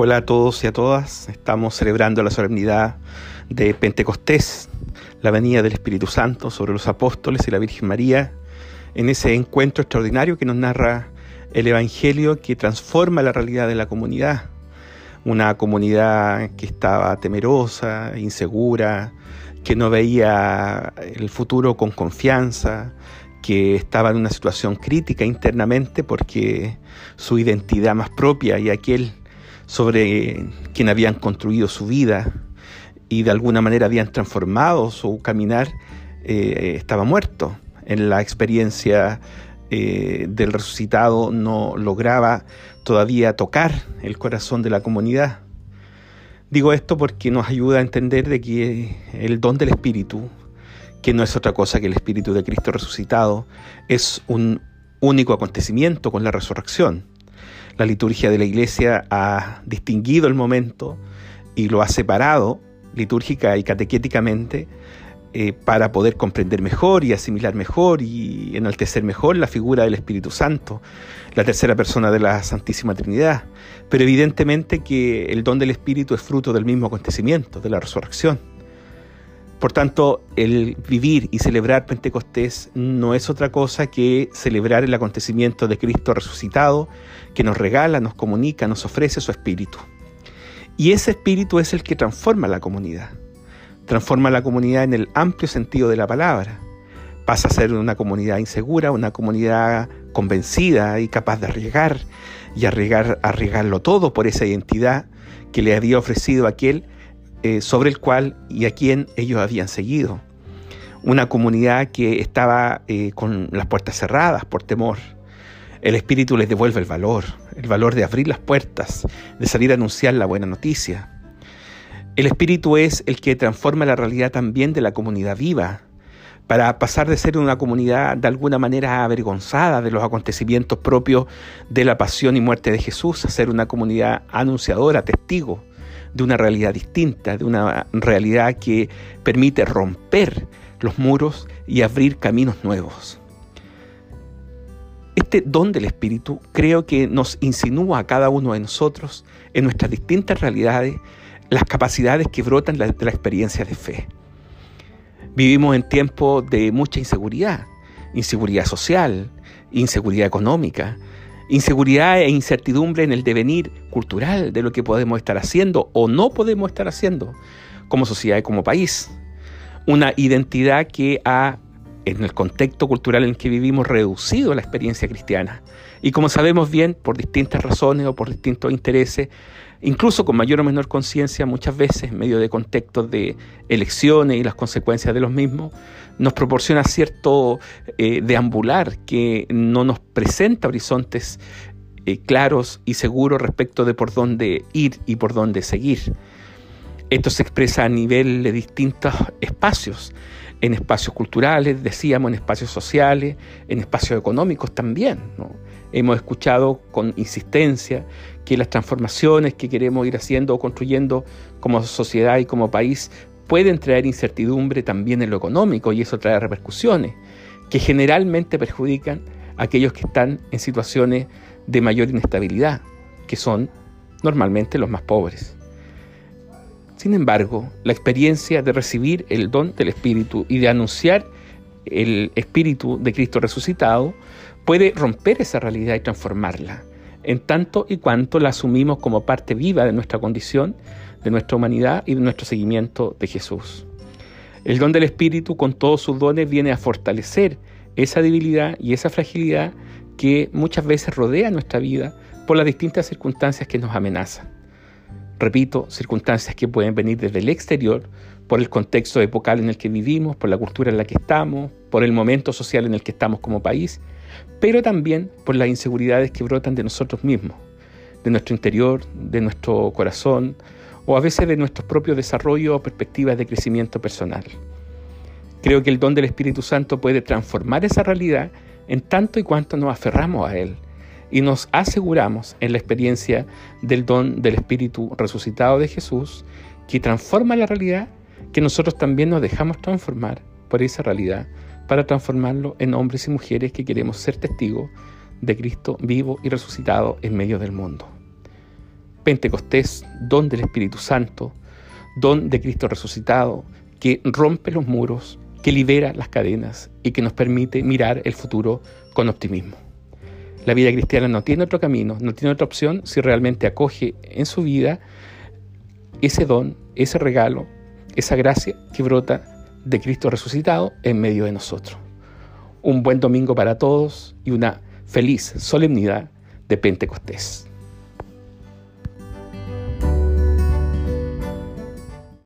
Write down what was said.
Hola a todos y a todas. Estamos celebrando la solemnidad de Pentecostés, la venida del Espíritu Santo sobre los apóstoles y la Virgen María, en ese encuentro extraordinario que nos narra el Evangelio que transforma la realidad de la comunidad. Una comunidad que estaba temerosa, insegura, que no veía el futuro con confianza, que estaba en una situación crítica internamente porque su identidad más propia y aquel sobre quien habían construido su vida y de alguna manera habían transformado su caminar, eh, estaba muerto. En la experiencia eh, del resucitado no lograba todavía tocar el corazón de la comunidad. Digo esto porque nos ayuda a entender de que el don del Espíritu, que no es otra cosa que el Espíritu de Cristo resucitado, es un único acontecimiento con la resurrección. La liturgia de la iglesia ha distinguido el momento y lo ha separado litúrgica y catequéticamente eh, para poder comprender mejor y asimilar mejor y enaltecer mejor la figura del Espíritu Santo, la tercera persona de la Santísima Trinidad. Pero evidentemente que el don del Espíritu es fruto del mismo acontecimiento, de la resurrección. Por tanto, el vivir y celebrar Pentecostés no es otra cosa que celebrar el acontecimiento de Cristo resucitado, que nos regala, nos comunica, nos ofrece su espíritu. Y ese espíritu es el que transforma la comunidad. Transforma la comunidad en el amplio sentido de la palabra. Pasa a ser una comunidad insegura, una comunidad convencida y capaz de arriesgar y arriesgar, arriesgarlo todo por esa identidad que le había ofrecido aquel eh, sobre el cual y a quien ellos habían seguido. Una comunidad que estaba eh, con las puertas cerradas por temor. El Espíritu les devuelve el valor, el valor de abrir las puertas, de salir a anunciar la buena noticia. El Espíritu es el que transforma la realidad también de la comunidad viva, para pasar de ser una comunidad de alguna manera avergonzada de los acontecimientos propios de la pasión y muerte de Jesús, a ser una comunidad anunciadora, testigo de una realidad distinta, de una realidad que permite romper los muros y abrir caminos nuevos. Este don del Espíritu creo que nos insinúa a cada uno de nosotros en nuestras distintas realidades las capacidades que brotan de la experiencia de fe. Vivimos en tiempos de mucha inseguridad, inseguridad social, inseguridad económica, inseguridad e incertidumbre en el devenir cultural de lo que podemos estar haciendo o no podemos estar haciendo como sociedad y como país. Una identidad que ha, en el contexto cultural en que vivimos, reducido la experiencia cristiana. Y como sabemos bien, por distintas razones o por distintos intereses, incluso con mayor o menor conciencia, muchas veces en medio de contextos de elecciones y las consecuencias de los mismos, nos proporciona cierto eh, deambular que no nos presenta horizontes eh, claros y seguros respecto de por dónde ir y por dónde seguir. Esto se expresa a nivel de distintos espacios, en espacios culturales, decíamos, en espacios sociales, en espacios económicos también. Hemos escuchado con insistencia que las transformaciones que queremos ir haciendo o construyendo como sociedad y como país pueden traer incertidumbre también en lo económico y eso trae repercusiones que generalmente perjudican a aquellos que están en situaciones de mayor inestabilidad, que son normalmente los más pobres. Sin embargo, la experiencia de recibir el don del Espíritu y de anunciar el Espíritu de Cristo resucitado puede romper esa realidad y transformarla, en tanto y cuanto la asumimos como parte viva de nuestra condición, de nuestra humanidad y de nuestro seguimiento de Jesús. El don del Espíritu con todos sus dones viene a fortalecer esa debilidad y esa fragilidad que muchas veces rodea nuestra vida por las distintas circunstancias que nos amenazan. Repito, circunstancias que pueden venir desde el exterior, por el contexto epocal en el que vivimos, por la cultura en la que estamos, por el momento social en el que estamos como país, pero también por las inseguridades que brotan de nosotros mismos, de nuestro interior, de nuestro corazón, o a veces de nuestros propios desarrollos o perspectivas de crecimiento personal. Creo que el don del Espíritu Santo puede transformar esa realidad en tanto y cuanto nos aferramos a Él y nos aseguramos en la experiencia del don del Espíritu resucitado de Jesús, que transforma la realidad, que nosotros también nos dejamos transformar por esa realidad, para transformarlo en hombres y mujeres que queremos ser testigos de Cristo vivo y resucitado en medio del mundo. Pentecostés, don del Espíritu Santo, don de Cristo resucitado, que rompe los muros, que libera las cadenas y que nos permite mirar el futuro con optimismo. La vida cristiana no tiene otro camino, no tiene otra opción si realmente acoge en su vida ese don, ese regalo, esa gracia que brota de Cristo resucitado en medio de nosotros. Un buen domingo para todos y una feliz solemnidad de Pentecostés.